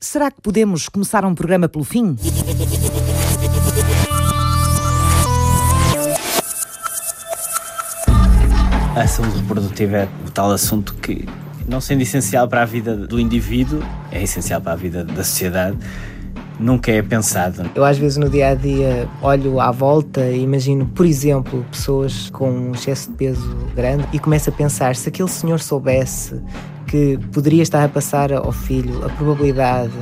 Será que podemos começar um programa pelo fim? A saúde reprodutiva é o tal assunto que, não sendo essencial para a vida do indivíduo, é essencial para a vida da sociedade nunca é pensado. Eu às vezes no dia a dia olho à volta e imagino, por exemplo, pessoas com um excesso de peso grande e começo a pensar se aquele senhor soubesse que poderia estar a passar ao filho a probabilidade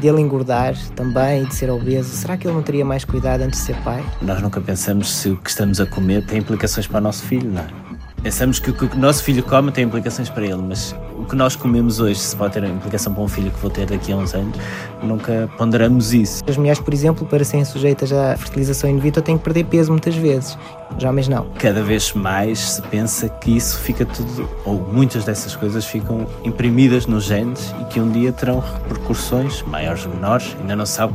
dele engordar também e de ser obeso, será que ele não teria mais cuidado antes de ser pai? Nós nunca pensamos se o que estamos a comer tem implicações para o nosso filho, não é? Pensamos que o que o nosso filho come tem implicações para ele, mas o que nós comemos hoje, se pode ter implicação para um filho que vou ter daqui a uns anos, nunca ponderamos isso. As mulheres, por exemplo, para serem sujeitas à fertilização in vitro, têm que perder peso muitas vezes. Já homens não. Cada vez mais se pensa que isso fica tudo, ou muitas dessas coisas ficam imprimidas nos genes e que um dia terão repercussões maiores ou menores, ainda não sabe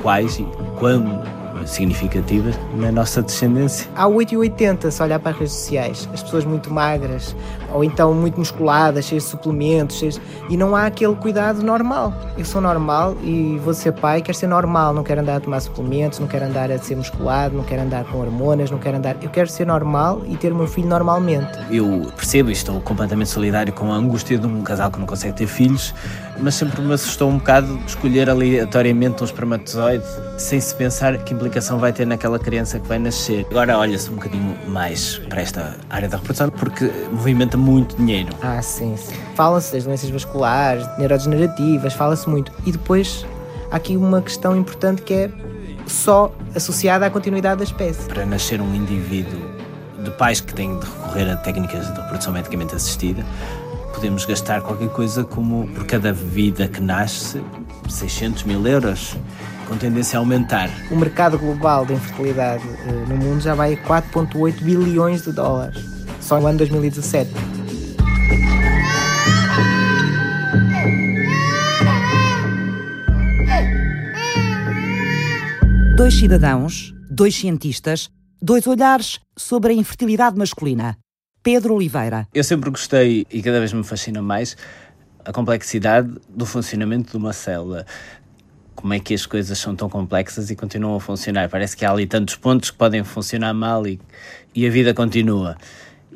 quais e quando significativas na nossa descendência. Há 8 e 80 se olhar para as redes sociais. As pessoas muito magras, ou então muito musculadas, cheias de suplementos, cheias... e não há aquele cuidado normal. Eu sou normal e vou ser pai, quero ser normal, não quero andar a tomar suplementos, não quero andar a ser musculado, não quero andar com hormonas, não quero andar. Eu quero ser normal e ter o meu filho normalmente. Eu percebo e estou completamente solidário com a angústia de um casal que não consegue ter filhos, mas sempre me assustou um bocado escolher aleatoriamente um espermatozoide sem se pensar que implicação vai ter naquela criança que vai nascer. Agora olha-se um bocadinho mais para esta área da reprodução porque movimenta muito dinheiro. Ah, sim, sim. Fala-se das doenças vasculares, neurodegenerativas, fala-se muito. E depois há aqui uma questão importante que é só associada à continuidade da espécie. Para nascer um indivíduo de pais que têm de recorrer a técnicas de reprodução medicamente assistida, podemos gastar qualquer coisa como por cada vida que nasce 600 mil euros, com tendência a aumentar. O mercado global da infertilidade eh, no mundo já vai a 4,8 bilhões de dólares, só no ano 2017. Dois cidadãos, dois cientistas, dois olhares sobre a infertilidade masculina. Pedro Oliveira. Eu sempre gostei e cada vez me fascina mais a complexidade do funcionamento de uma célula. Como é que as coisas são tão complexas e continuam a funcionar? Parece que há ali tantos pontos que podem funcionar mal e, e a vida continua.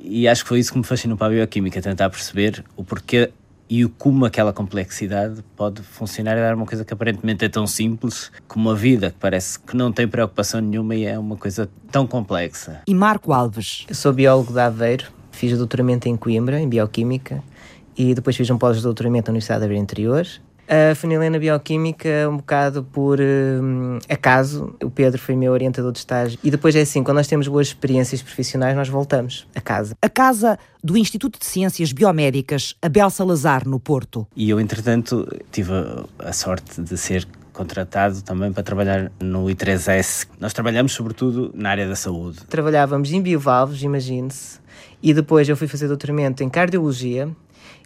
E acho que foi isso que me fascinou para a bioquímica, tentar perceber o porquê e o como aquela complexidade pode funcionar e dar uma coisa que aparentemente é tão simples como a vida, que parece que não tem preocupação nenhuma e é uma coisa tão complexa. E Marco Alves. Eu sou biólogo de Aveiro, fiz o doutoramento em Coimbra, em Bioquímica, e depois fiz um pós-doutoramento na Universidade de Aveiro Interior. A funilei na Bioquímica um bocado por um, acaso. O Pedro foi meu orientador de estágio. E depois é assim, quando nós temos boas experiências profissionais, nós voltamos a casa. A casa do Instituto de Ciências Biomédicas Abel Salazar, no Porto. E eu, entretanto, tive a sorte de ser contratado também para trabalhar no I3S. Nós trabalhamos sobretudo na área da saúde. Trabalhávamos em biovalves, imagine-se, e depois eu fui fazer doutoramento em cardiologia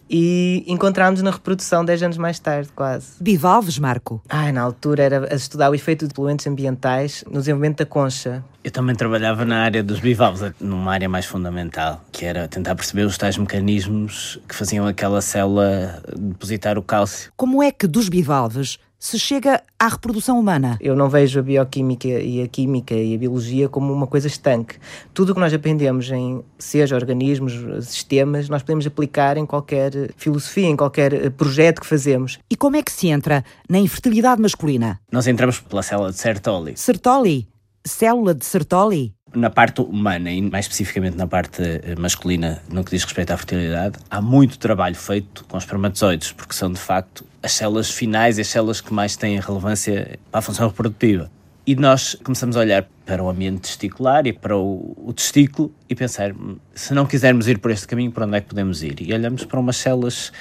e encontrámos na reprodução 10 anos mais tarde, quase. Bivalves, Marco? Ai, na altura era a estudar o efeito de poluentes ambientais no desenvolvimento da concha. Eu também trabalhava na área dos bivalves, numa área mais fundamental, que era tentar perceber os tais mecanismos que faziam aquela célula depositar o cálcio. Como é que dos bivalves se chega à reprodução humana? Eu não vejo a bioquímica e a química e a biologia como uma coisa estanque. Tudo o que nós aprendemos em, seja organismos, sistemas, nós podemos aplicar em qualquer filosofia, em qualquer projeto que fazemos. E como é que se entra na infertilidade masculina? Nós entramos pela célula de Sertoli. Sertoli? Célula de Sertoli? Na parte humana e mais especificamente na parte masculina, no que diz respeito à fertilidade, há muito trabalho feito com espermatozoides, porque são de facto as células finais e as células que mais têm relevância para a função reprodutiva. E nós começamos a olhar para o ambiente testicular e para o, o, testículo e pensar, se não quisermos ir por este caminho, para onde é que podemos ir? E olhamos para umas células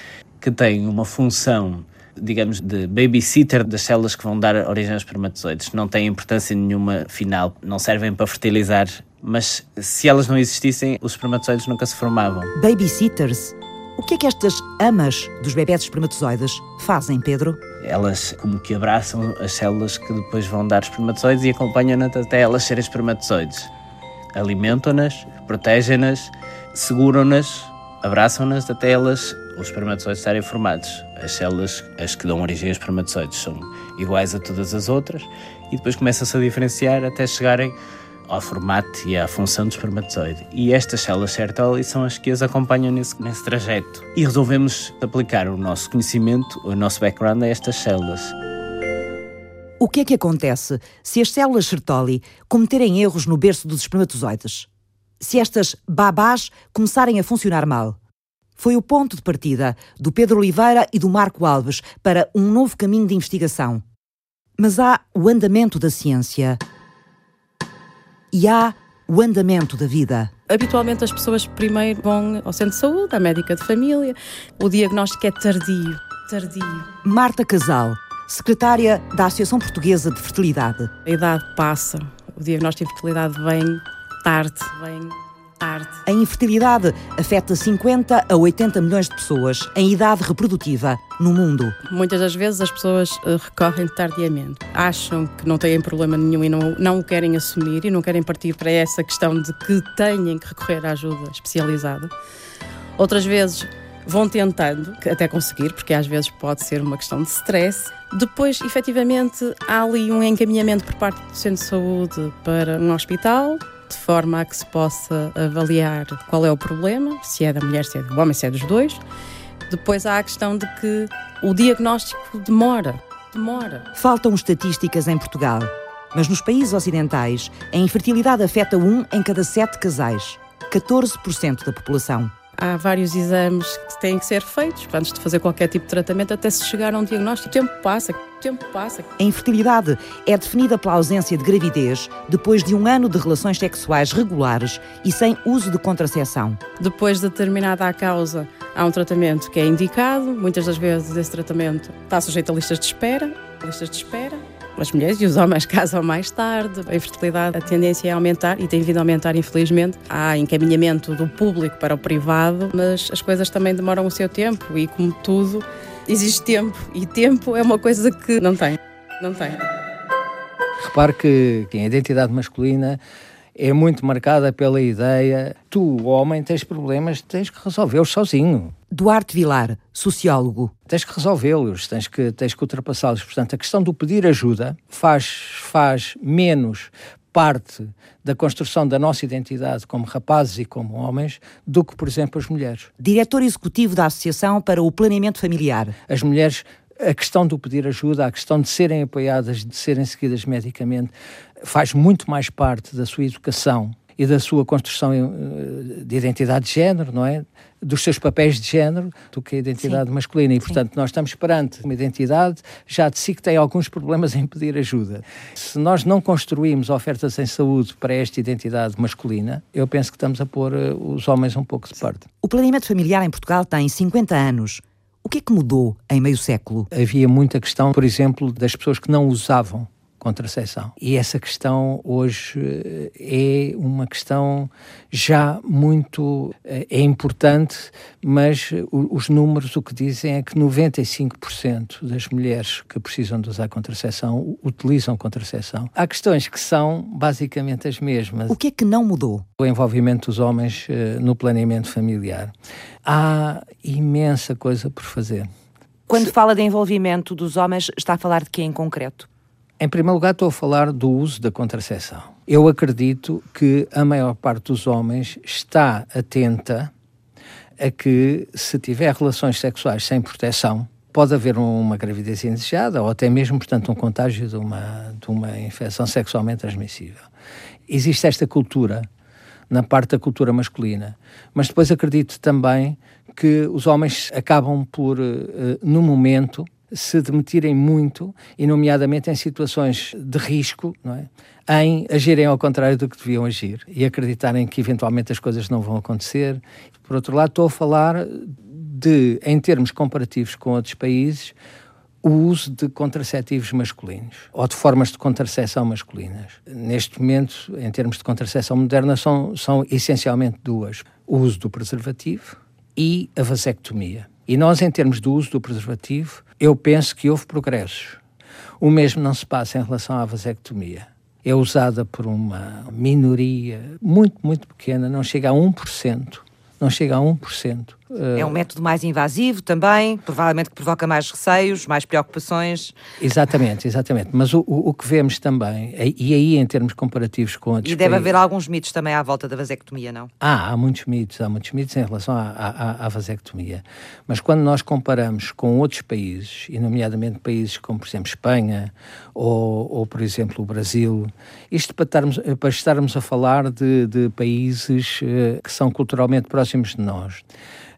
que têm uma função, digamos, de babysitter das células que vão dar origem aos espermatozoides. Não têm importância nenhuma final, não servem para fertilizar, mas se elas não existissem, os espermatozoides nunca se formavam. Babysitters? O que é que estas amas dos bebés espermatozoides fazem, Pedro? Elas como que abraçam as células que depois vão dar espermatozoides e acompanham-nas até elas serem espermatozoides. Alimentam-nas, protegem-nas, seguram-nas, abraçam-nas até elas os espermatozoides estarem formados. As células, as que dão origem aos espermatozoides, são iguais a todas as outras e depois começam-se a diferenciar até chegarem ao formato e à função do espermatozoide. E estas células Sertoli são as que as acompanham nesse, nesse trajeto. E resolvemos aplicar o nosso conhecimento, o nosso background a estas células. O que é que acontece se as células Sertoli cometerem erros no berço dos espermatozoides? Se estas babás começarem a funcionar mal? Foi o ponto de partida do Pedro Oliveira e do Marco Alves para um novo caminho de investigação. Mas há o andamento da ciência e há o andamento da vida. Habitualmente as pessoas primeiro vão ao centro de saúde, à médica de família. O diagnóstico é tardio. Tardio. Marta Casal, secretária da Associação Portuguesa de Fertilidade. A idade passa. O diagnóstico de fertilidade vem tarde. Vem tarde. A infertilidade afeta 50 a 80 milhões de pessoas em idade reprodutiva no mundo. Muitas das vezes as pessoas eh, recorrem tardiamente. Acham que não têm problema nenhum e não, não o querem assumir e não querem partir para essa questão de que têm que recorrer à ajuda especializada. Outras vezes vão tentando, até conseguir, porque às vezes pode ser uma questão de stress. Depois, efetivamente, há ali um encaminhamento por parte do centro de saúde para um hospital, de forma a que se possa avaliar qual é o problema, se é da mulher, se é do homem, se é dos dois. Depois há a questão de que o diagnóstico demora. Demora. Faltam estatísticas em Portugal, mas nos países ocidentais a infertilidade afeta um em cada sete casais, 14% da população. Há vários exames que têm que ser feitos antes de fazer qualquer tipo de tratamento até se chegar a um diagnóstico. O tempo passa, o tempo passa. A infertilidade é definida pela ausência de gravidez depois de um ano de relações sexuais regulares e sem uso de contracepção. Depois de determinada a causa, há um tratamento que é indicado. Muitas das vezes esse tratamento está sujeito a listas de espera. Listas de espera as mulheres e os homens casam mais tarde. A infertilidade, a tendência é aumentar e tem vindo a aumentar, infelizmente. Há encaminhamento do público para o privado, mas as coisas também demoram o seu tempo e, como tudo, existe tempo. E tempo é uma coisa que não tem. Não tem. Repare que, que a identidade masculina é muito marcada pela ideia tu, homem, tens problemas, tens que resolvê-los sozinho. Duarte Vilar, sociólogo. Tens que resolvê-los, tens que, tens que ultrapassá-los. Portanto, a questão do pedir ajuda faz, faz menos parte da construção da nossa identidade como rapazes e como homens do que, por exemplo, as mulheres. Diretor executivo da Associação para o Planeamento Familiar. As mulheres a questão do pedir ajuda, a questão de serem apoiadas, de serem seguidas medicamente, faz muito mais parte da sua educação e da sua construção eh, de identidade de género, não é? Dos seus papéis de género, do que a identidade Sim. masculina. E, portanto, Sim. nós estamos perante uma identidade já de si que tem alguns problemas em pedir ajuda. Se nós não construímos ofertas em saúde para esta identidade masculina, eu penso que estamos a pôr eh, os homens um pouco de parte. O planeamento familiar em Portugal tem 50 anos. O que é que mudou em meio século? Havia muita questão, por exemplo, das pessoas que não usavam contracepção. E essa questão hoje eh, é uma questão já muito eh, é importante, mas os números o que dizem é que 95% das mulheres que precisam de usar contracepção utilizam contracepção. Há questões que são basicamente as mesmas. O que é que não mudou? O envolvimento dos homens eh, no planeamento familiar há imensa coisa por fazer. Quando fala de envolvimento dos homens, está a falar de quê em concreto? Em primeiro lugar, estou a falar do uso da contracepção. Eu acredito que a maior parte dos homens está atenta a que, se tiver relações sexuais sem proteção, pode haver uma gravidez indesejada ou até mesmo, portanto, um contágio de uma, de uma infecção sexualmente transmissível. Existe esta cultura na parte da cultura masculina. Mas depois acredito também que os homens acabam por, uh, no momento, se demitirem muito, e nomeadamente em situações de risco, não é? em agirem ao contrário do que deviam agir e acreditarem que eventualmente as coisas não vão acontecer. Por outro lado, estou a falar de, em termos comparativos com outros países, o uso de contraceptivos masculinos ou de formas de contracepção masculinas. Neste momento, em termos de contracepção moderna, são, são essencialmente duas: o uso do preservativo e a vasectomia. E nós, em termos do uso do preservativo, eu penso que houve progressos. O mesmo não se passa em relação à vasectomia. É usada por uma minoria muito, muito pequena, não chega a 1%, não chega a 1% É um método mais invasivo também, provavelmente que provoca mais receios, mais preocupações. Exatamente, exatamente. Mas o, o, que vemos também, e aí em termos comparativos com outros E deve países, haver alguns mitos também à volta da vasectomia, não? Ah, há muitos mitos, há muitos mitos em relação à, à, à vasectomia. Mas quando nós comparamos com outros países, e nomeadamente países como, por exemplo, Espanha ou, ou por exemplo, o Brasil, isto para estarmos, para estarmos a falar de, de países uh, que são culturalmente próximos de nós.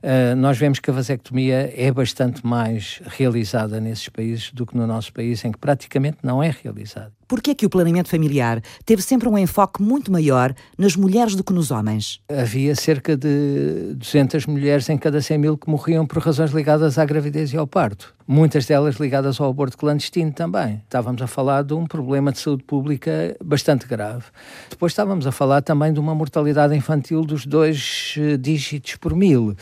Uh, nós vemos que a vasectomia é bastante mais realizada nesses países do que no nosso país, em que praticamente não é realizada. Por que é que o planeamento familiar teve sempre um enfoque muito maior nas mulheres do que nos homens? Havia cerca de 200 mulheres em cada 100 mil que morriam por razões ligadas à gravidez e ao parto. Muitas delas ligadas ao aborto clandestino também. Estávamos a falar de um problema de saúde pública bastante grave. Depois estávamos a falar também de uma mortalidade infantil dos dois eh, dígitos por mil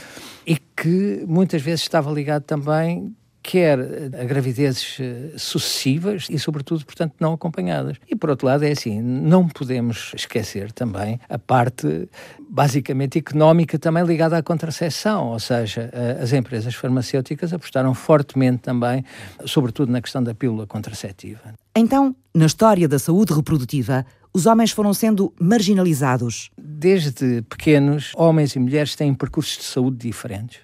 e que muitas vezes estava ligado também quer a gravidezes eh, sucessivas e, sobretudo, portanto, não acompanhadas. E, por outro lado, é assim, não podemos esquecer também a parte basicamente económica também ligada à contracepção, ou seja, as empresas farmacêuticas apostaram fortemente também, sobretudo na questão da pílula contraceptiva. Então, na história da saúde reprodutiva, os homens foram sendo marginalizados. Desde pequenos, homens e mulheres têm percursos de saúde diferentes.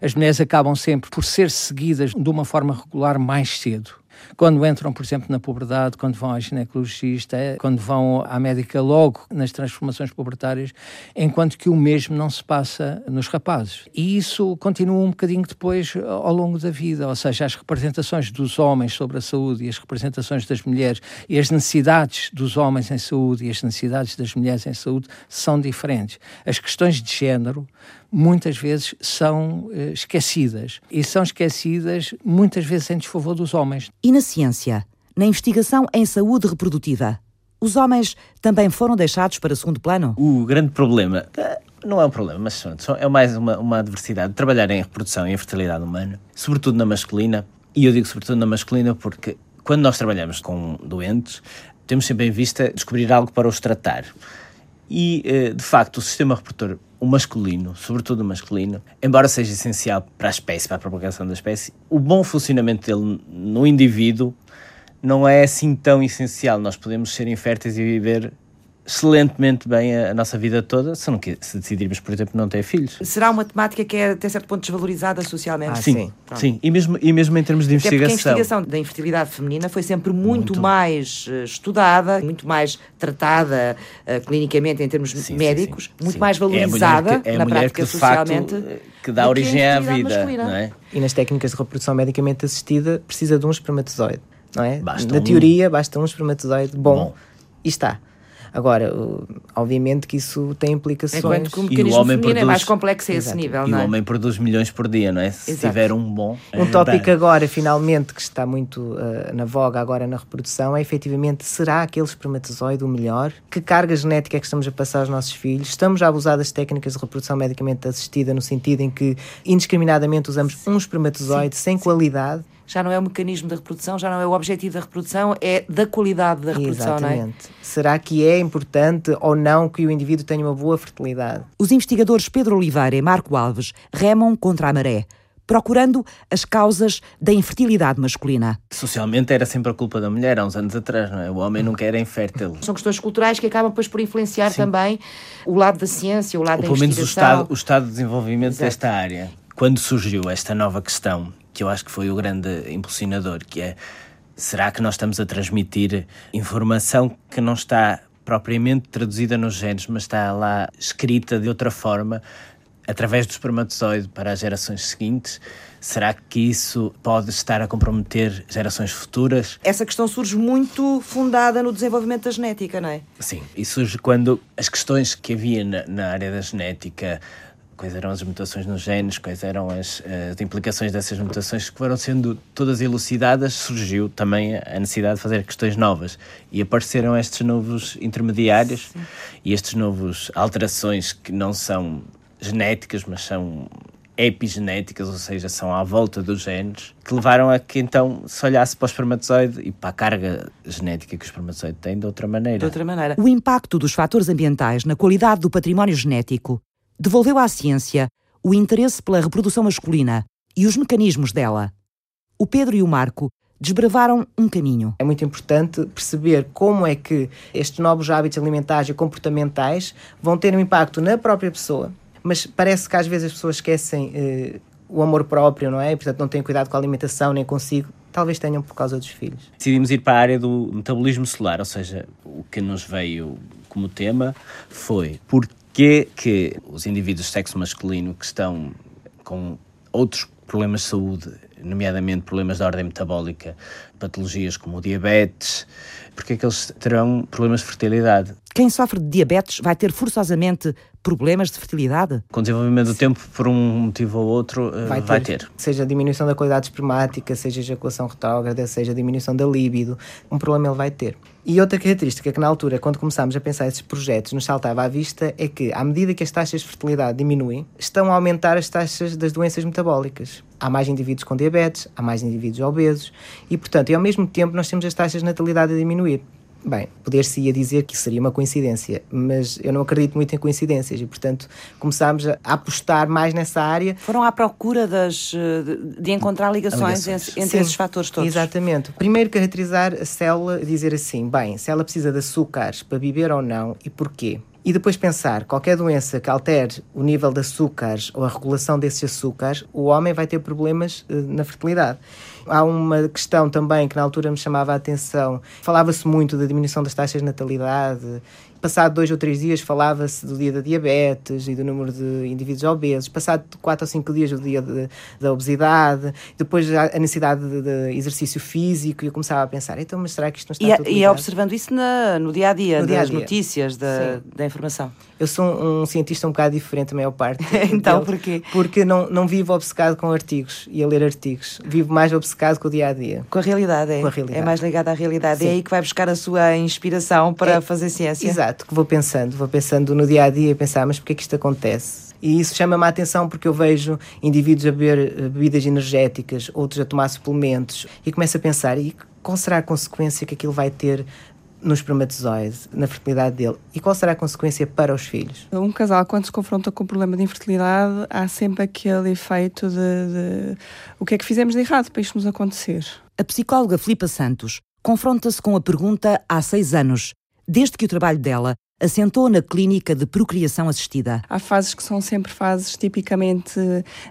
As mulheres acabam sempre por ser seguidas de uma forma regular mais cedo quando entram, por exemplo, na puberdade, quando vão à ginecologista, quando vão à médica logo nas transformações pubertárias, enquanto que o mesmo não se passa nos rapazes. E isso continua um bocadinho depois ao longo da vida, ou seja, as representações dos homens sobre a saúde e as representações das mulheres e as necessidades dos homens em saúde e as necessidades das mulheres em saúde são diferentes. As questões de género muitas vezes são uh, esquecidas e são esquecidas muitas vezes em desfavor dos homens. E na ciência, na investigação em saúde reprodutiva, os homens também foram deixados para segundo plano? O grande problema eh, não é um problema, mas é mais uma, uma adversidade. Trabalhar em reprodução e em fertilidade humana, sobretudo na masculina, e eu digo sobretudo na masculina porque quando nós trabalhamos com doentes, temos sempre em vista descobrir algo para os tratar. E, eh, de facto, o sistema reprodutor o masculino, sobretudo o masculino, embora seja essencial para a espécie, para a propagação da espécie, o bom funcionamento dele no indivíduo não é assim tão essencial. Nós podemos ser inférteis e viver excelentemente bem a, a, nossa vida toda se, não, se decidirmos, por exemplo, não ter filhos. Será uma temática que é até certo ponto desvalorizada socialmente? Ah, sim, sim. sim. E, mesmo, e mesmo em termos de até investigação. Porque a investigação da infertilidade feminina foi sempre muito, muito... mais uh, estudada, muito mais tratada uh, clinicamente em termos sim, médicos, sim, muito mais valorizada é que, é na prática que, socialmente. Facto, que dá origem à vida. Não é? E nas técnicas de reprodução medicamente assistida precisa de um espermatozoide. Não é? Basta na um... teoria, basta um espermatozoide bom, bom. e está. Agora, obviamente que isso tem implicações. Enquanto que o mecanismo o feminino produz... é mais complexo a esse Exato. nível, e não é? o homem produz milhões por dia, não é? Se Exato. tiver um bom... Um é tópico agora, finalmente, que está muito uh, na voga agora na reprodução é efetivamente, será aquele espermatozoide o melhor? Que carga genética é que estamos a passar aos nossos filhos? Estamos a abusar das técnicas de reprodução medicamente assistida no sentido em que indiscriminadamente usamos um espermatozoide Sim. sem Sim. qualidade? Já não é o mecanismo da reprodução, já não é o objetivo da reprodução, é da qualidade da reprodução, Exatamente. não é? Será que é importante ou não que o indivíduo tenha uma boa fertilidade? Os investigadores Pedro Oliveira e Marco Alves remam contra a maré procurando as causas da infertilidade masculina. Socialmente era sempre a culpa da mulher, há uns anos atrás, não é? O homem nunca era infértil. São questões culturais que acabam depois por influenciar Sim. também o lado da ciência, o lado Ou da pelo menos o estado, o estado de desenvolvimento Exato. desta área. Quando surgiu esta nova questão que eu acho que foi o grande impulsionador, que é será que nós estamos a transmitir informação que não está propriamente traduzida nos genes, mas está lá escrita de outra forma através do espermatozoide para as gerações seguintes? Será que isso pode estar a comprometer gerações futuras? Essa questão surge muito fundada no desenvolvimento da genética, não é? Sim, e surge quando as questões que havia na, na área da genética quais eram as mutações nos genes, quais eram as, as, implicações dessas mutações que foram sendo todas elucidadas, surgiu também a necessidade de fazer questões novas e apareceram estes novos intermediários Sim. e estes novos alterações que não são genéticas, mas são epigenéticas, ou seja, são à volta dos genes, que levaram a que então se olhasse para o espermatozoide e para a carga genética que o espermatozoide tem de outra maneira. De outra maneira. O impacto dos fatores ambientais na qualidade do património genético devolveu à ciência o interesse pela reprodução masculina e os mecanismos dela. O Pedro e o Marco desbravaram um caminho. É muito importante perceber como é que estes novos hábitos alimentares e comportamentais vão ter um impacto na própria pessoa. Mas parece que às vezes as pessoas esquecem eh, o amor próprio, não é? E, portanto, não têm cuidado com a alimentação nem consigo. Talvez tenham por causa dos filhos. Decidimos ir para a área do metabolismo celular, ou seja, o que nos veio como tema foi porque que os indivíduos de sexo masculino que estão com outros problemas de saúde, nomeadamente problemas de ordem metabólica, patologias como o diabetes, porque é que eles terão problemas de fertilidade? Quem sofre de diabetes vai ter forçosamente problemas de fertilidade? Com o desenvolvimento do tempo, por um motivo ou outro, eh, vai ter. Vai ter. Seja diminuição da qualidade espermática, seja ejaculação retrógrada, seja diminuição da líbido, um problema ele vai ter. E outra característica que na altura, quando começámos a pensar esses projetos, nos saltava à vista é que, à medida que as taxas de fertilidade diminuem, estão a aumentar as taxas das doenças metabólicas. Há mais indivíduos com diabetes, há mais indivíduos obesos e, portanto, e ao mesmo tempo nós temos as taxas de natalidade a diminuir. Bem, poder-se-ia dizer que seria uma coincidência, mas eu não acredito muito em coincidências e, portanto, começámos a apostar mais nessa área. Foram à procura das, de encontrar ligações, ligações. entre Sim, esses fatores todos. Exatamente. Primeiro, caracterizar a célula e dizer assim: bem, se ela precisa de açúcares para viver ou não e porquê. E depois pensar, qualquer doença que altere o nível de açúcares ou a regulação desses açúcares, o homem vai ter problemas uh, na fertilidade. Há uma questão também que na altura me chamava a atenção. Falava-se muito da diminuição das taxas de natalidade Passado dois ou três dias falava-se do dia da diabetes e do número de indivíduos obesos. Passado quatro ou cinco dias o dia de, da obesidade. Depois a necessidade de, de, exercício físico. E eu começava a pensar, então, mas será que isto não está e, é, tudo E é observando isso na, no dia a dia, no das dia -dia. notícias, da, da informação. Eu sou um, um, cientista um bocado diferente, a maior parte. então, porquê? Porque não, não vivo obcecado com artigos e a ler artigos. Vivo mais obcecado com o dia a dia. Com a realidade, é? Com a realidade. É mais ligado à realidade. Sim. É aí que vai buscar a sua inspiração para é, fazer ciência. Exato exato, que vou pensando, vou pensando no dia a dia e pensar, mas porquê é que isto acontece? E isso chama-me a atenção porque eu vejo indivíduos a beber eh, bebidas energéticas, outros a tomar suplementos, e começo a pensar, e qual será a consequência que aquilo vai ter no espermatozoide, na fertilidade dele? E qual será a consequência para os filhos? Um casal, quando se confronta com o problema de infertilidade, há sempre aquele efeito de, de o que é que fizemos de errado para isto nos acontecer. A psicóloga Filipa Santos confronta-se com a pergunta há seis anos desde que o trabalho dela assentou na clínica de procriação assistida. Há fases que são sempre fases tipicamente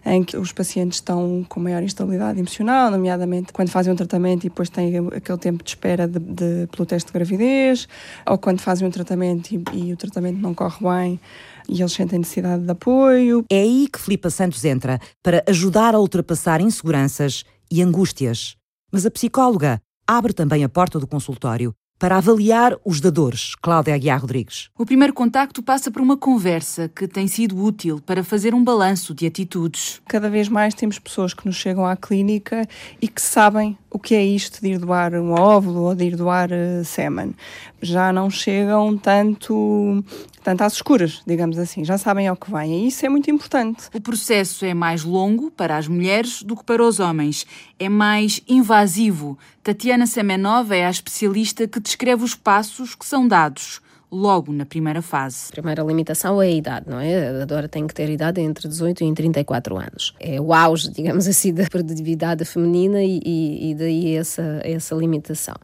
em que os pacientes estão com maior instabilidade emocional, nomeadamente quando fazem um tratamento e depois têm aquele tempo de espera de, de pelo teste de gravidez, ou quando fazem um tratamento e, e o tratamento não corre bem e eles sentem necessidade de apoio. É aí que Filipa Santos entra para ajudar a ultrapassar inseguranças e angústias. Mas a psicóloga abre também a porta do consultório para avaliar os dadores, Cláudia Aguiar Rodrigues. O primeiro contacto passa por uma conversa que tem sido útil para fazer um balanço de atitudes. Cada vez mais temos pessoas que nos chegam à clínica e que sabem o que é isto de ir doar um óvulo ou de ir doar uh, sêmen. Já não chegam tanto, tanto às escuras, digamos assim, já sabem ao que vêm e isso é muito importante. O processo é mais longo para as mulheres do que para os homens, é mais invasivo. Tatiana Semenova é a especialista que descreve os passos que são dados logo na primeira fase. A primeira limitação é a idade, não é? A Dora tem que ter idade entre 18 e 34 anos. É o auge, digamos assim, da produtividade feminina e, e, e daí essa, essa limitação.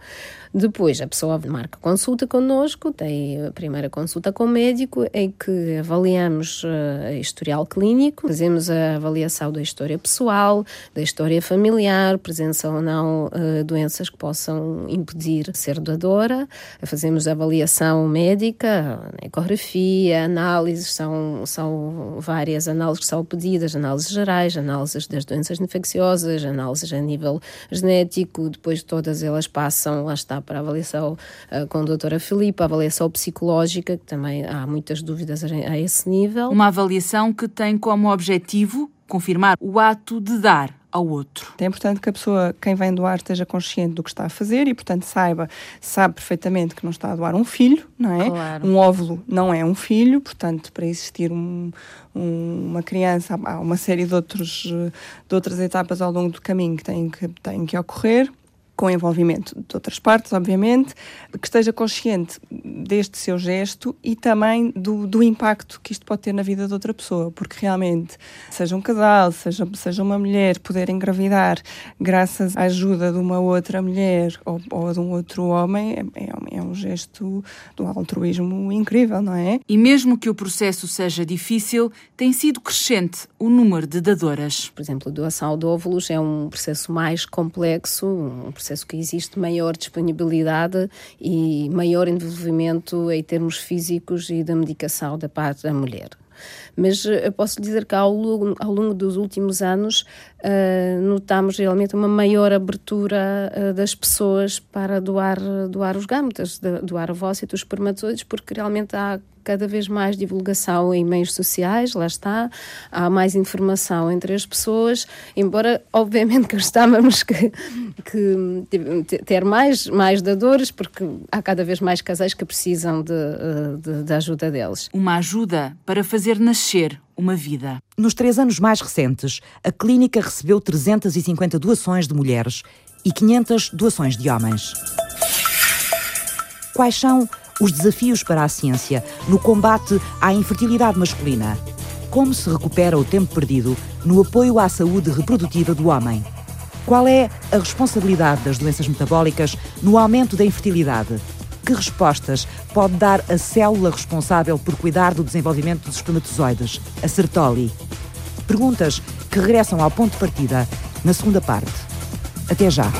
Depois a pessoa marca consulta connosco, tem a primeira consulta com o médico, em que avaliamos uh, historial clínico, fazemos a avaliação da história pessoal, da história familiar, presença ou não uh, doenças que possam impedir ser doadora, fazemos a avaliação médica, ecografia, análises, são, são várias análises que são pedidas, análises gerais, análises das doenças infecciosas, análises a nível genético, depois todas elas passam, lá está, para a avaliação uh, com a doutora Filipe, a avaliação psicológica, que também há muitas dúvidas a, a esse nível. Uma avaliação que tem como objetivo confirmar o ato de dar ao outro. É importante que a pessoa, quem vem doar, esteja consciente do que está a fazer e, portanto, saiba, sabe perfeitamente que não está a doar um filho, não é? Claro. Um óvulo não é um filho, portanto, para existir um, um, uma criança, há uma série de, outros, de outras etapas ao longo do caminho que têm que, têm que ocorrer com envolvimento de outras partes, obviamente, que esteja consciente deste seu gesto e também do, do impacto que isto pode ter na vida de outra pessoa, porque realmente, seja um casal, seja, seja uma mulher, poder engravidar graças à ajuda de uma outra mulher ou, ou de um outro homem é, é, é um gesto do altruísmo incrível, não é? E mesmo que o processo seja difícil, tem sido crescente o número de dadoras. Por exemplo, a doação de óvulos é um processo mais complexo, um processo que existe maior disponibilidade e maior envolvimento em termos físicos e da medicação da parte da mulher. Mas eh, eu posso dizer que ao longo, ao longo dos últimos anos uh, notamos realmente uma maior abertura uh, das pessoas para doar, doar os gametas, doar o ovócito, os espermatozoides, porque realmente há cada vez mais divulgação em meios sociais, lá está, há mais informação entre as pessoas, embora obviamente que gostávamos que, que ter mais, mais dadores, porque há cada vez mais casais que precisam de, de, de ajuda deles. Uma ajuda para fazer nascer uma vida. Nos três anos mais recentes, a clínica recebeu 350 doações de mulheres e 500 doações de homens. Quais são os desafios para a ciência no combate à infertilidade masculina. Como se recupera o tempo perdido no apoio à saúde reprodutiva do homem? Qual é a responsabilidade das doenças metabólicas no aumento da infertilidade? Que respostas pode dar a célula responsável por cuidar do desenvolvimento dos espermatozoides, a Sertoli? Perguntas que regressam ao ponto de partida na segunda parte. Até já!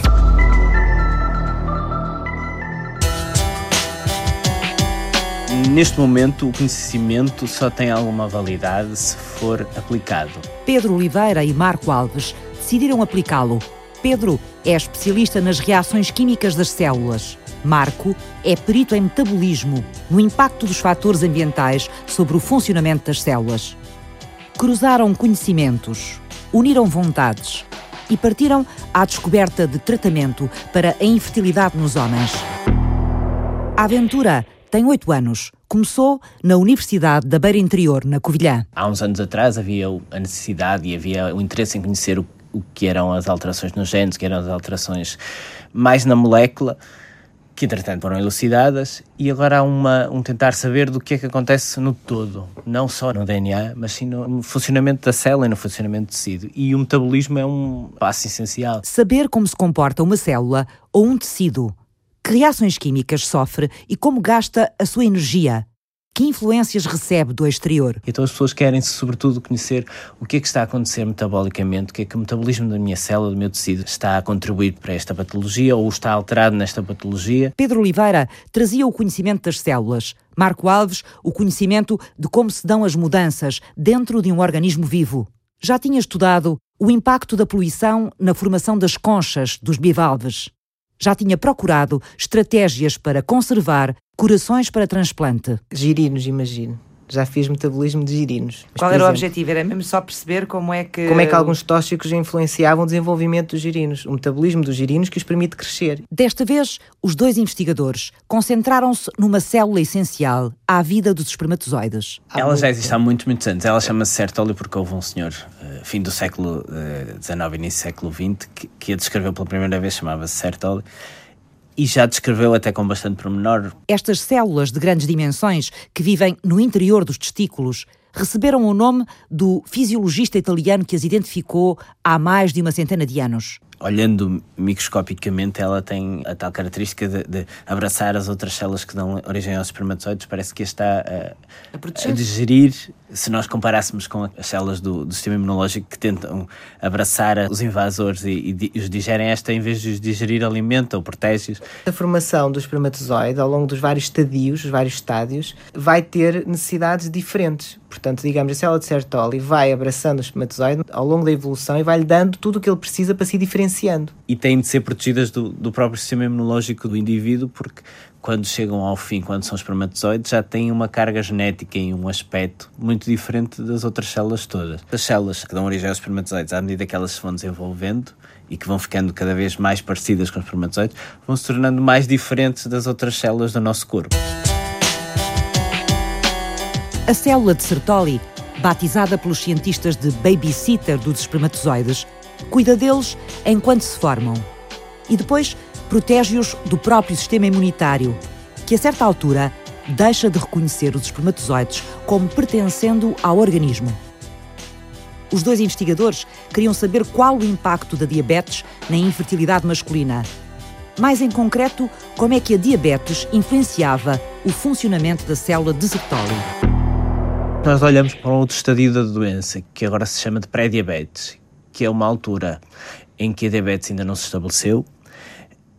Neste momento, o conhecimento só tem alguma validade se for aplicado. Pedro Oliveira e Marco Alves decidiram aplicá-lo. Pedro é especialista nas reações químicas das células. Marco é perito em metabolismo, no impacto dos fatores ambientais sobre o funcionamento das células. Cruzaram conhecimentos, uniram vontades e partiram à descoberta de tratamento para a infertilidade nos homens. A aventura tem oito anos. Começou na Universidade da Beira Interior, na Covilhã. Há uns anos atrás havia a necessidade e havia o interesse em conhecer o, o que eram as alterações nos genes, que eram as alterações mais na molécula, que entretanto foram elucidadas, e agora há uma, um tentar saber do que é que acontece no todo, não só no DNA, mas sim no funcionamento da célula e no funcionamento do tecido. E o metabolismo é um passo essencial. Saber como se comporta uma célula ou um tecido que reações químicas sofre e como gasta a sua energia? Que influências recebe do exterior? Então as pessoas querem, sobretudo, conhecer o que é que está a acontecer metabolicamente, o que é que o metabolismo da minha célula, do meu tecido, está a contribuir para esta patologia ou está alterado nesta patologia. Pedro Oliveira trazia o conhecimento das células. Marco Alves, o conhecimento de como se dão as mudanças dentro de um organismo vivo. Já tinha estudado o impacto da poluição na formação das conchas dos bivalves já tinha procurado estratégias para conservar corações para transplante. Girinos, imagino já fiz metabolismo de girinos. Mas, Qual era exemplo, o objetivo? Era mesmo só perceber como é que. Como é que alguns tóxicos influenciavam o desenvolvimento dos girinos, o metabolismo dos girinos que os permite crescer. Desta vez, os dois investigadores concentraram-se numa célula essencial à vida dos espermatozoides. Ela já existe há muitos, muitos anos. Ela chama-se Sertoli porque houve um senhor, uh, fim do século XIX, uh, início do século XX, que, que a descreveu pela primeira vez, chamava-se Sertoli e já descreveu até com bastante pormenor. Estas células de grandes dimensões que vivem no interior dos testículos receberam o nome do fisiologista italiano que as identificou há mais de uma centena de anos olhando microscopicamente, ela tem a tal característica de, de, abraçar as outras células que dão origem aos espermatozoides. Parece que está a, a, a digerir, se nós comparássemos com as células do, do, sistema imunológico que tentam abraçar os invasores e, e, os digerem, esta, em vez de os digerir, alimenta ou protege-os. A formação do espermatozoide, ao longo dos vários estadios, os vários estádios, vai ter necessidades diferentes. Portanto, digamos, a célula de Sertoli vai abraçando o espermatozoide ao longo da evolução e vai-lhe dando tudo o que ele precisa para se diferenciar E têm de ser protegidas do, do próprio sistema imunológico do indivíduo, porque quando chegam ao fim, quando são espermatozoides, já têm uma carga genética e um aspecto muito diferente das outras células todas. As células que dão origem aos espermatozoides, à medida que elas se vão desenvolvendo e que vão ficando cada vez mais parecidas com os espermatozoides, vão se tornando mais diferentes das outras células do nosso corpo. A célula de Sertoli, batizada pelos cientistas de babysitter dos espermatozoides, cuida deles enquanto se formam. E depois protege-os do próprio sistema imunitário, que a certa altura deixa de reconhecer os espermatozoides como pertencendo ao organismo. Os dois investigadores queriam saber qual o impacto da diabetes na infertilidade masculina. Mais em concreto, como é que a diabetes influenciava o funcionamento da célula de Sertoli. Nós olhamos para um outro estadio da doença, que agora se chama de pré-diabetes, que é uma altura em que a diabetes ainda não se estabeleceu,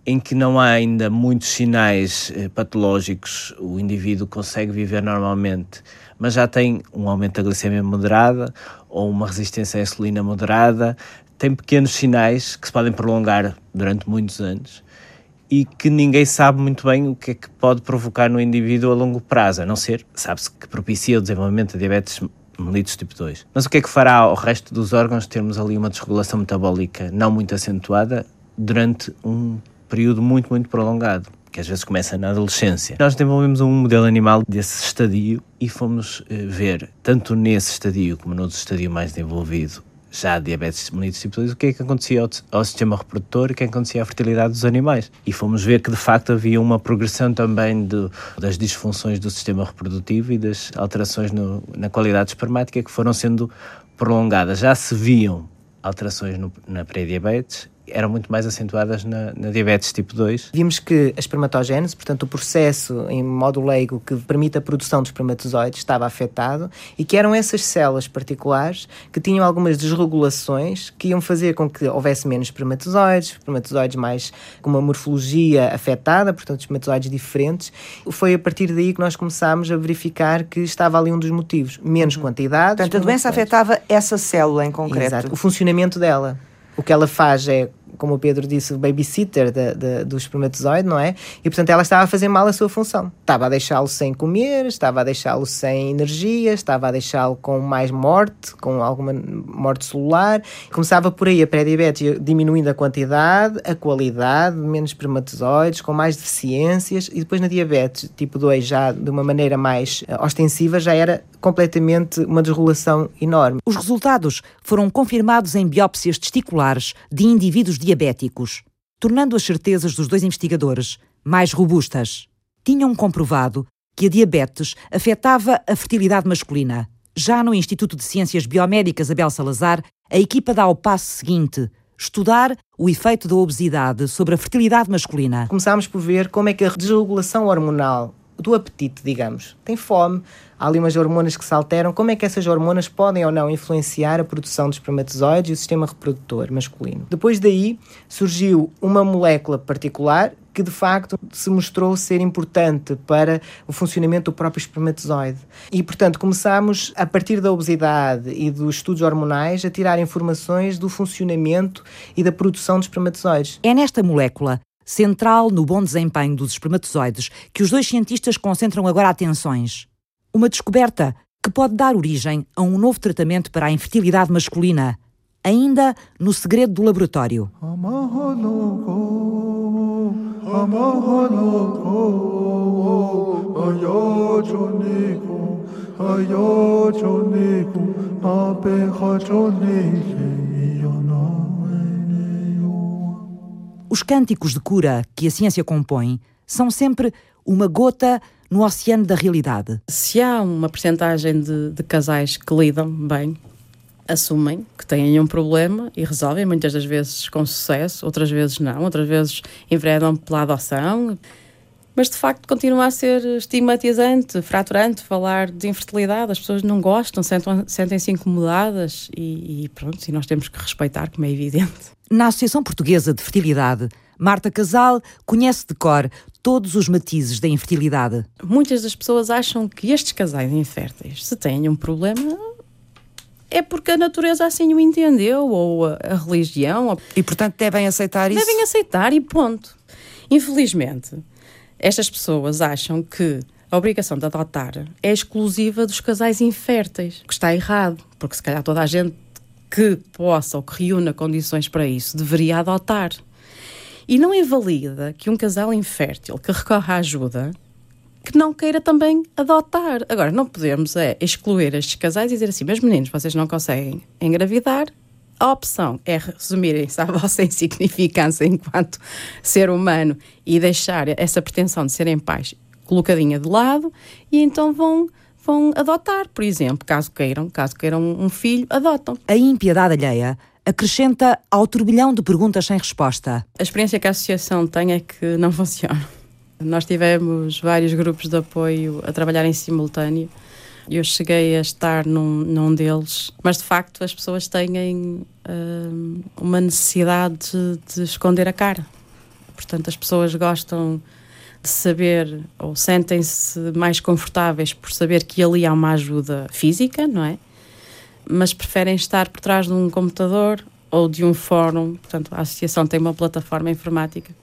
em que não há ainda muitos sinais eh, patológicos, o indivíduo consegue viver normalmente, mas já tem um aumento da glicemia moderada ou uma resistência à insulina moderada, tem pequenos sinais que se podem prolongar durante muitos anos e que ninguém sabe muito bem o que é que pode provocar no indivíduo a longo prazo, a não ser, sabe-se que propicia o desenvolvimento de diabetes mellitus tipo 2. Mas o que é que fará ao resto dos órgãos termos ali uma desregulação metabólica não muito acentuada durante um período muito, muito prolongado? que às vezes começa na adolescência. Nós desenvolvemos um modelo animal desse estadio e fomos eh, ver, tanto nesse estadio como no estadio mais desenvolvido, já diabetes mellitus tipo 2, o que é que acontecia ao, ao, sistema reprodutor e o que, é que acontecia à fertilidade dos animais. E fomos ver que de facto havia uma progressão também de, das disfunções do sistema reprodutivo e das alterações no, na qualidade espermática que foram sendo prolongadas. Já se viam alterações no, na pré-diabetes eram muito mais acentuadas na, na, diabetes tipo 2. Vimos que a espermatogênese, portanto o processo em modo leigo que permite a produção de espermatozoides estava afetado e que eram essas células particulares que tinham algumas desregulações que iam fazer com que houvesse menos espermatozoides, espermatozoides mais com uma morfologia afetada, portanto espermatozoides diferentes. Foi a partir daí que nós começámos a verificar que estava ali um dos motivos, menos uhum. quantidade. Portanto, a doença afetava essa célula em concreto. Exato, o funcionamento dela. O que ela faz é como o Pedro disse, o babysitter de, de, do espermatozoide, não é? E portanto ela estava a fazer mal a sua função. Estava a deixá-lo sem comer, estava a deixá-lo sem energia, estava a deixá-lo com mais morte, com alguma morte celular. Começava por aí a pré-diabetes, diminuindo a quantidade, a qualidade, menos espermatozoides, com mais deficiências, e depois na diabetes tipo 2, já de uma maneira mais uh, ostensiva, já era completamente uma desregulação enorme. Os resultados foram confirmados em biópsias testiculares de indivíduos diabéticos, tornando as certezas dos dois investigadores mais robustas. Tinham comprovado que a diabetes afetava a fertilidade masculina. Já no Instituto de Ciências Biomédicas Abel Salazar, a equipa dá o passo seguinte: estudar o efeito da obesidade sobre a fertilidade masculina. Começámos por ver como é que a desregulação hormonal do apetite, digamos, tem fome, há ali umas hormonas que se alteram, como é que essas hormonas podem ou não influenciar a produção de espermatozoides e o sistema reprodutor masculino. Depois daí surgiu uma molécula particular que de facto se mostrou ser importante para o funcionamento do próprio espermatozoide. E, portanto, começámos, a partir da obesidade e dos estudos hormonais, a tirar informações do funcionamento e da produção de espermatozoides. É nesta molécula, central no bom desempenho dos espermatozoides, que os dois cientistas concentram agora atenções. Uma descoberta que pode dar origem a um novo tratamento para a infertilidade masculina, ainda no segredo do laboratório. Os cânticos de cura que a ciência compõe são sempre uma gota no oceano da realidade. Se há uma percentagem de, de casais que lidam bem, assumem que têm um problema e resolvem, muitas das vezes com sucesso, outras vezes não, outras vezes enveredam pela adoção. Mas de facto continua a ser estigmatizante, fraturante falar de infertilidade. As pessoas não gostam, sentem-se incomodadas e, e pronto, e nós temos que respeitar, como é evidente. Na Associação Portuguesa de Fertilidade, Marta Casal conhece de cor todos os matizes da infertilidade. Muitas das pessoas acham que estes casais inférteis, se têm um problema, é porque a natureza assim o entendeu, ou a, a religião. E portanto devem aceitar isso? Devem aceitar e ponto. Infelizmente, estas pessoas acham que a obrigação de adotar é exclusiva dos casais inférteis, o que está errado, porque se calhar toda a gente que possa ou que reúna condições para isso deveria adotar. E não invalida que um casal infértil que recorre à ajuda que não queira também adotar. Agora, não podemos é excluir estes casais e dizer assim, meus meninos, vocês não conseguem engravidar, a opção é resumirem-se à vossa insignificância enquanto ser humano e deixar essa pretensão de serem pais colocadinha de lado e então vão vão adotar, por exemplo, caso queiram, caso queiram um filho, adotam. A impiedade alheia acrescenta ao turbilhão de perguntas sem resposta. A experiência que a associação tem é que não funciona. Nós tivemos vários grupos de apoio a trabalhar em simultâneo. Eu cheguei a estar num, num deles, mas de facto as pessoas têm uh, uma necessidade de, de esconder a cara. Portanto, as pessoas gostam de saber ou sentem-se mais confortáveis por saber que ali há uma ajuda física, não é? Mas preferem estar por trás de um computador ou de um fórum. Portanto, a associação tem uma plataforma informática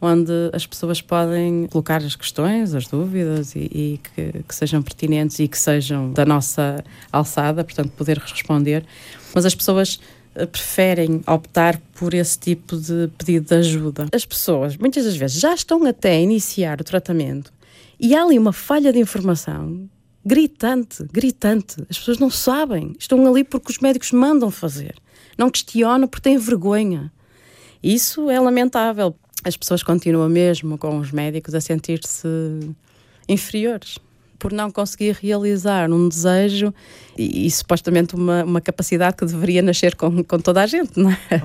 onde as pessoas podem colocar as questões, as dúvidas e, e que, que, sejam pertinentes e que sejam da nossa alçada, portanto, poder responder. Mas as pessoas preferem optar por esse tipo de pedido de ajuda. As pessoas, muitas das vezes, já estão até a iniciar o tratamento e há ali uma falha de informação gritante, gritante. As pessoas não sabem, estão ali porque os médicos mandam fazer. Não questionam porque têm vergonha. Isso é lamentável. As pessoas continuam mesmo com os médicos a sentir-se inferiores por não conseguir realizar um desejo e, e supostamente uma, uma capacidade que deveria nascer com, com toda a gente, não é?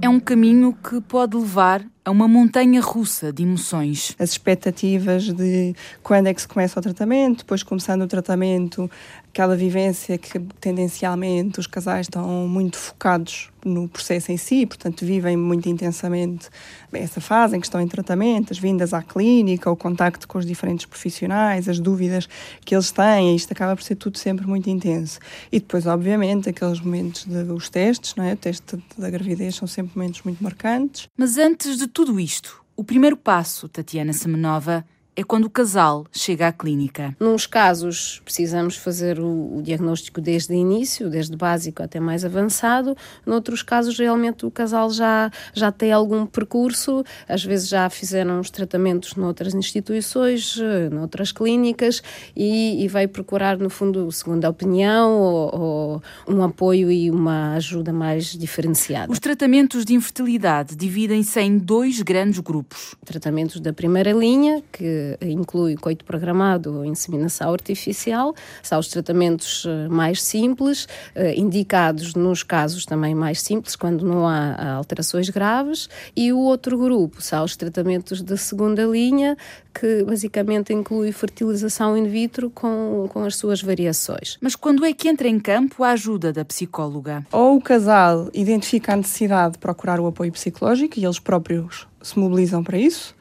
É um caminho que pode levar a uma montanha russa de emoções. As expectativas de quando é que se começa o tratamento, depois começando o tratamento, aquela vivência que tendencialmente os casais estão muito focados no processo em si, portanto vivem muito intensamente essa fase em que estão em tratamento, as vindas à clínica, o contacto com os diferentes profissionais, as dúvidas que eles têm, isto acaba por ser tudo sempre muito intenso. E depois, obviamente, aqueles momentos dos testes, não é? o teste da gravidez são sempre momentos muito marcantes. Mas antes de tudo isto, o primeiro passo, Tatiana Semenova, é quando o casal chega à clínica. Nos casos, precisamos fazer o, o, diagnóstico desde o início, desde básico até mais avançado. Noutros casos, realmente, o casal já, já tem algum percurso, às vezes já fizeram os tratamentos noutras instituições, noutras clínicas, e, e vai procurar, no fundo, segunda opinião ou, ou um apoio e uma ajuda mais diferenciada. Os tratamentos de infertilidade dividem-se em dois grandes grupos. Tratamentos da primeira linha, que inclui coito programado ou inseminação artificial, são os tratamentos eh, mais simples, eh, indicados nos casos também mais simples, quando não há alterações graves, e o outro grupo são os tratamentos da segunda linha, que basicamente inclui fertilização in vitro com, com as suas variações. Mas quando é que entra em campo a ajuda da psicóloga? Ou o casal identifica a necessidade de procurar o apoio psicológico e eles próprios se mobilizam para isso,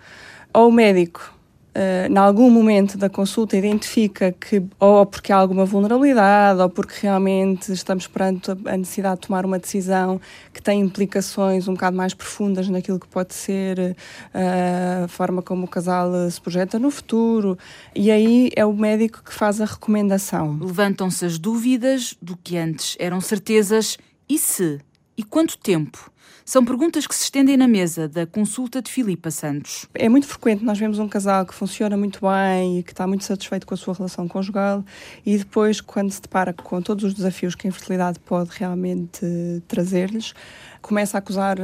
ou o médico uh, em algum momento da consulta identifica que ou porque há alguma vulnerabilidade ou porque realmente estamos perante a necessidade de tomar uma decisão que tem implicações um bocado mais profundas naquilo que pode ser uh, a forma como o casal se projeta no futuro e aí é o médico que faz a recomendação. Levantam-se as dúvidas do que antes eram certezas e se e quanto tempo são perguntas que se estendem na mesa da consulta de Filipa Santos. É muito frequente nós vemos um casal que funciona muito bem e que está muito satisfeito com a sua relação conjugal e depois, quando se depara com todos os desafios que a infertilidade pode realmente trazer-lhes, começa a acusar uh,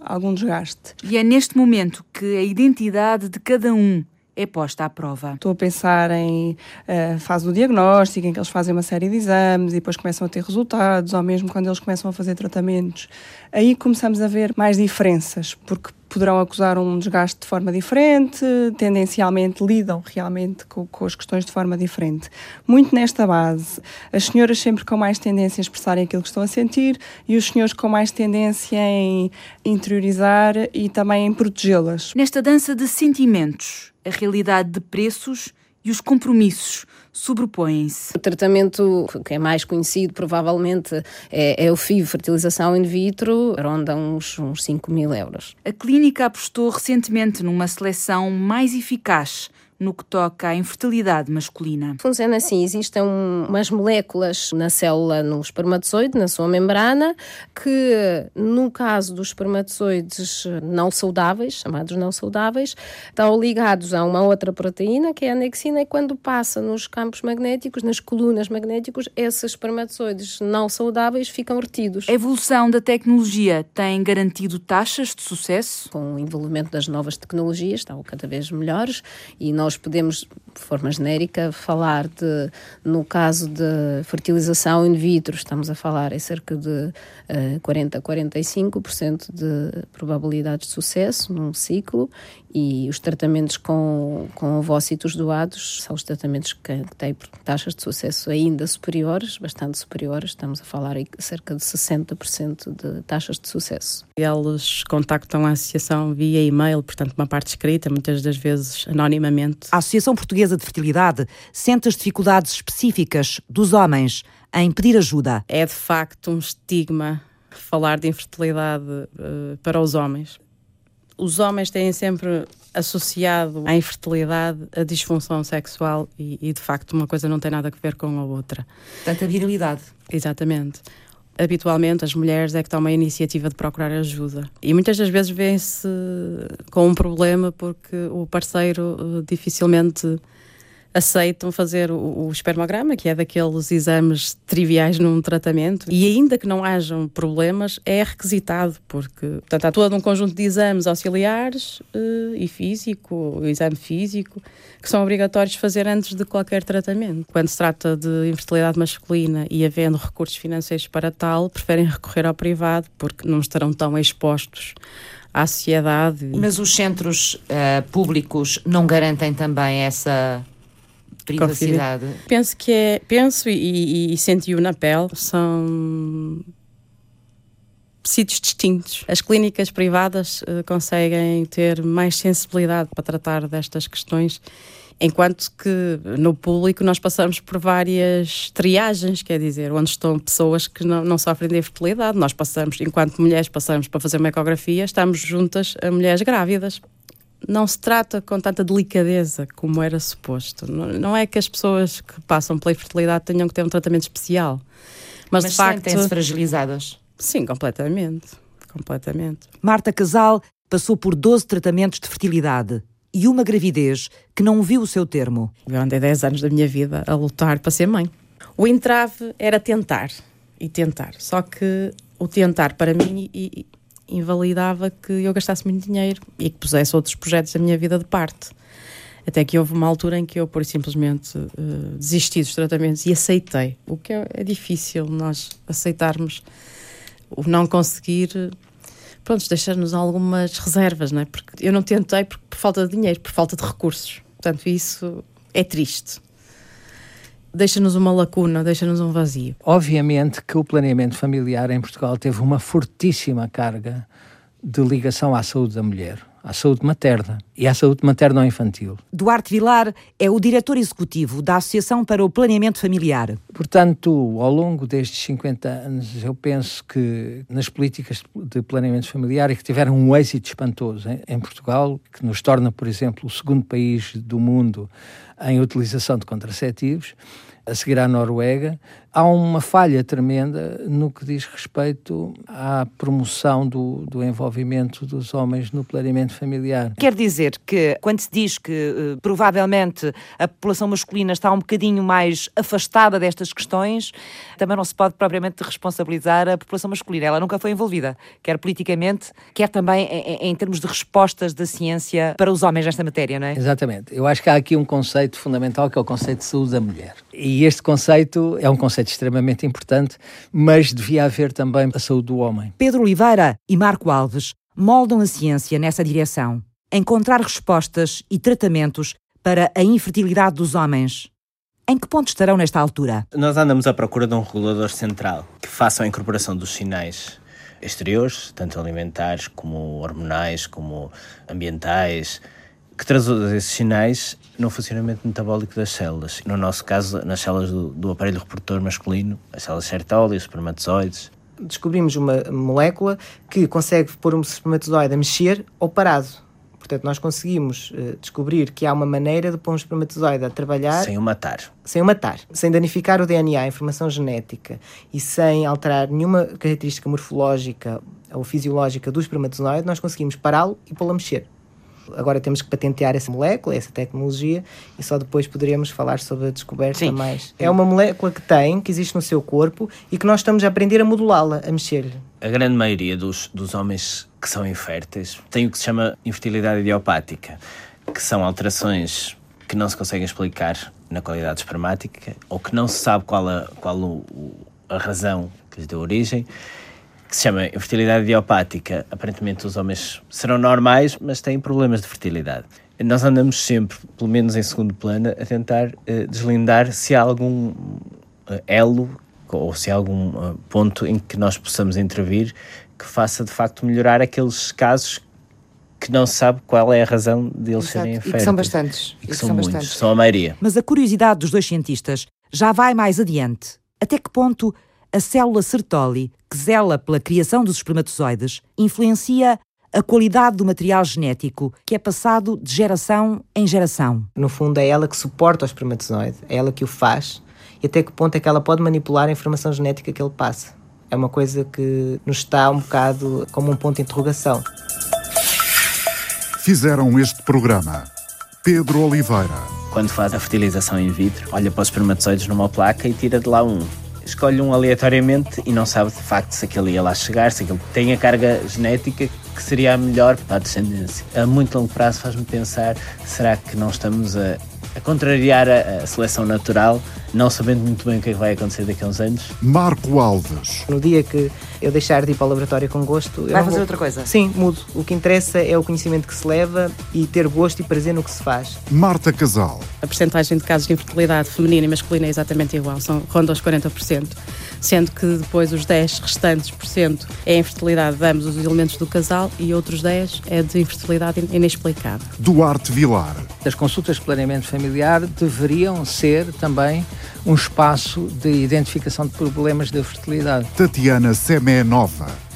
algum desgaste. E é neste momento que a identidade de cada um é posta à prova. Estou a pensar em uh, fase do diagnóstico, em que eles fazem uma série de exames e depois começam a ter resultados, ou mesmo quando eles começam a fazer tratamentos. Aí começamos a ver mais diferenças, porque poderão acusar um desgaste de forma diferente, tendencialmente lidam realmente com, com, as questões de forma diferente. Muito nesta base, as senhoras sempre com mais tendência a expressarem aquilo que estão a sentir e os senhores com mais tendência em interiorizar e também em protegê-las. Nesta dança de sentimentos, a realidade de preços e os compromissos sobrepõem-se. O tratamento que é mais conhecido, provavelmente, é, é o FIV, fertilização in vitro, ronda uns, uns 5 mil euros. A clínica apostou recentemente numa seleção mais eficaz no que toca à infertilidade masculina. Funciona assim: existem umas moléculas na célula, no espermatozoide, na sua membrana, que no caso dos espermatozoides não saudáveis, chamados não saudáveis, estão ligados a uma outra proteína, que é a anexina, e quando passa nos campos magnéticos, nas colunas magnéticos, esses espermatozoides não saudáveis ficam retidos. A evolução da tecnologia tem garantido taxas de sucesso? Com o envolvimento das novas tecnologias, estão cada vez melhores e nós nós podemos, de forma genérica, falar de, no caso de fertilização in vitro, estamos a falar em cerca de uh, 40 a 45% de probabilidade de sucesso num ciclo e os tratamentos com, com ovócitos doados são os tratamentos que, que têm taxas de sucesso ainda superiores, bastante superiores, estamos a falar em cerca de 60% de taxas de sucesso. Eles contactam a associação via e-mail, portanto uma parte escrita, muitas das vezes anonimamente. A Associação Portuguesa de Fertilidade sente as dificuldades específicas dos homens em pedir ajuda. É de facto um estigma falar de infertilidade uh, para os homens os homens têm sempre associado à infertilidade a disfunção sexual e, e, de facto uma coisa não tem nada a ver com a outra. Tanta virilidade. Exatamente. Habitualmente as mulheres é que tomam a iniciativa de procurar ajuda e muitas das vezes vêm-se com um problema porque o parceiro uh, dificilmente aceitam fazer o, o, espermograma, que é daqueles exames triviais num tratamento, e ainda que não hajam problemas, é requisitado, porque portanto, há todo um conjunto de exames auxiliares uh, e físico, o exame físico, que são obrigatórios fazer antes de qualquer tratamento. Quando se trata de infertilidade masculina e havendo recursos financeiros para tal, preferem recorrer ao privado, porque não estarão tão expostos à sociedade. Mas os centros uh, públicos não garantem também essa privacidade. Penso que é, penso e, e, e senti-o na pele, são sítios distintos. As clínicas privadas uh, conseguem ter mais sensibilidade para tratar destas questões, enquanto que no público nós passamos por várias triagens, quer dizer, onde estão pessoas que não, não sofrem de infertilidade. Nós passamos, enquanto mulheres, passamos para fazer uma ecografia, estamos juntas a mulheres grávidas não se trata com tanta delicadeza como era suposto. Não, não é que as pessoas que passam pela infertilidade tenham que ter um tratamento especial. Mas, mas de facto. sentem-se fragilizadas? Sim, completamente. Completamente. Marta Casal passou por 12 tratamentos de fertilidade e uma gravidez que não viu o seu termo. Eu andei 10 anos da minha vida a lutar para ser mãe. O entrave era tentar e tentar. Só que o tentar para mim e, invalidava que eu gastasse muito dinheiro e que pusesse outros projetos da minha vida de parte. Até que houve uma altura em que eu, por simplesmente, uh, desisti dos tratamentos e aceitei. O que é, é difícil nós aceitarmos o não conseguir. Pronto, deixar-nos algumas reservas, não é? Porque eu não tentei por, por falta de dinheiro, por falta de recursos. Portanto, isso é triste deixa-nos uma lacuna, deixa-nos um vazio. Obviamente que o planeamento familiar em Portugal teve uma fortíssima carga de ligação à saúde da mulher, à saúde materna e à saúde materno-infantil. Duarte Vilar é o diretor executivo da Associação para o Planeamento Familiar. Portanto, ao longo destes 50 anos, eu penso que nas políticas de planeamento familiar e que tiveram um êxito espantoso em, em Portugal, que nos torna, por exemplo, o segundo país do mundo em utilização de contraceptivos, a seguir à Noruega, há uma falha tremenda no que diz respeito à promoção do, do envolvimento dos homens no planeamento familiar. Quer dizer que, quando se diz que uh, provavelmente a população masculina está um bocadinho mais afastada destas questões, também não se pode propriamente responsabilizar a população masculina. Ela nunca foi envolvida, quer politicamente, quer também em, em termos de respostas da ciência para os homens nesta matéria, não é? Exatamente. Eu acho que há aqui um conceito fundamental que é o conceito de saúde da mulher. E este conceito é um conceito conceito extremamente importante, mas devia haver também a saúde do homem. Pedro Oliveira e Marco Alves moldam a ciência nessa direção. Encontrar respostas e tratamentos para a infertilidade dos homens. Em que ponto estarão nesta altura? Nós andamos à procura de um regulador central que faça a incorporação dos sinais exteriores, tanto alimentares como hormonais, como ambientais, que traduz esses sinais no funcionamento metabólico das células. No nosso caso, nas células do, do aparelho reprodutor masculino, as células Sertoli, os espermatozoides. Descobrimos uma molécula que consegue pôr um espermatozoide a mexer ou parado. Portanto, nós conseguimos uh, descobrir que há uma maneira de pôr um espermatozoide a trabalhar. Sem o matar. Sem o matar. Sem danificar o DNA, a informação genética, e sem alterar nenhuma característica morfológica ou fisiológica do espermatozoide, nós conseguimos pará-lo e pô-lo a mexer. Agora temos que patentear essa molécula, essa tecnologia, e só depois poderemos falar sobre a descoberta Sim. mais. É uma molécula que tem, que existe no seu corpo, e que nós estamos a aprender a modulá-la, a mexer-lhe. A grande maioria dos, dos homens que são inférteis tem o que se chama infertilidade idiopática, que são alterações que não se conseguem explicar na qualidade espermática, ou que não se sabe qual a, qual o, a razão que lhes deu origem, que se chama infertilidade idiopática. Aparentemente os homens serão normais, mas têm problemas de fertilidade. Nós andamos sempre, pelo menos em segundo plano, a tentar uh, deslindar se há algum uh, elo ou se há algum uh, ponto em que nós possamos intervir que faça de facto melhorar aqueles casos que não se sabe qual é a razão deles Exato. serem inférteis. E que são bastantes. E que, e que são, são muitos, bastantes. são a maioria. Mas a curiosidade dos dois cientistas já vai mais adiante. Até que ponto a célula Sertoli, que zela pela criação dos espermatozoides, influencia a qualidade do material genético que é passado de geração em geração. No fundo, é ela que suporta o espermatozoide, é ela que o faz, e até que ponto é que ela pode manipular a informação genética que ele passa. É uma coisa que nos está um bocado como um ponto de interrogação. Fizeram este programa Pedro Oliveira. Quando faz a fertilização in vitro, olha para os espermatozoides numa placa e tira de lá um escolhe um aleatoriamente e não sabe de facto se aquele ia lá chegar, se aquele tem a carga genética que seria a melhor para a descendência. A muito longo prazo faz-me pensar: será que não estamos a, a contrariar a, a, seleção natural, não sabendo muito bem o que, é que vai acontecer daqui a uns anos? Marco Alves. No dia que eu deixar de ir para o laboratório com gosto. Vai fazer vou... outra coisa? Sim, mudo. O que interessa é o conhecimento que se leva e ter gosto e prazer no que se faz. Marta Casal. A percentagem de casos de infertilidade feminina e masculina é exatamente igual, são ronda aos 40%, sendo que depois os 10 restantes por cento é a infertilidade de ambos os elementos do casal e outros 10 é de infertilidade inexplicável. Duarte Vilar. As consultas de planeamento familiar deveriam ser também um espaço de identificação de problemas de fertilidade. Tatiana Semé Nova.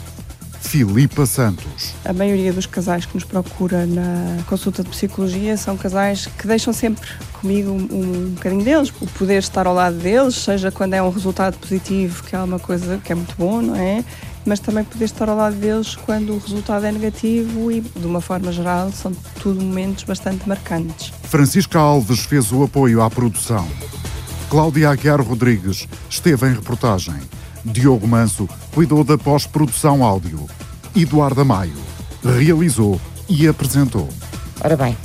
Filipa Santos. A maioria dos casais que nos procura na consulta de psicologia são casais que deixam sempre comigo um, um bocadinho deles, o poder estar ao lado deles, seja quando é um resultado positivo, que é uma coisa que é muito bom, não é? Mas também poder estar ao lado deles quando o resultado é negativo e, de uma forma geral, são tudo momentos bastante marcantes. Francisca Alves fez o apoio à produção. Cláudia Aguiar Rodrigues esteve em reportagem. Diogo Manso cuidou da pós-produção áudio. Eduardo Maio realizou e apresentou. Ora bem,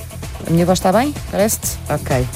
a minha voz está bem? Parece-te? Ok.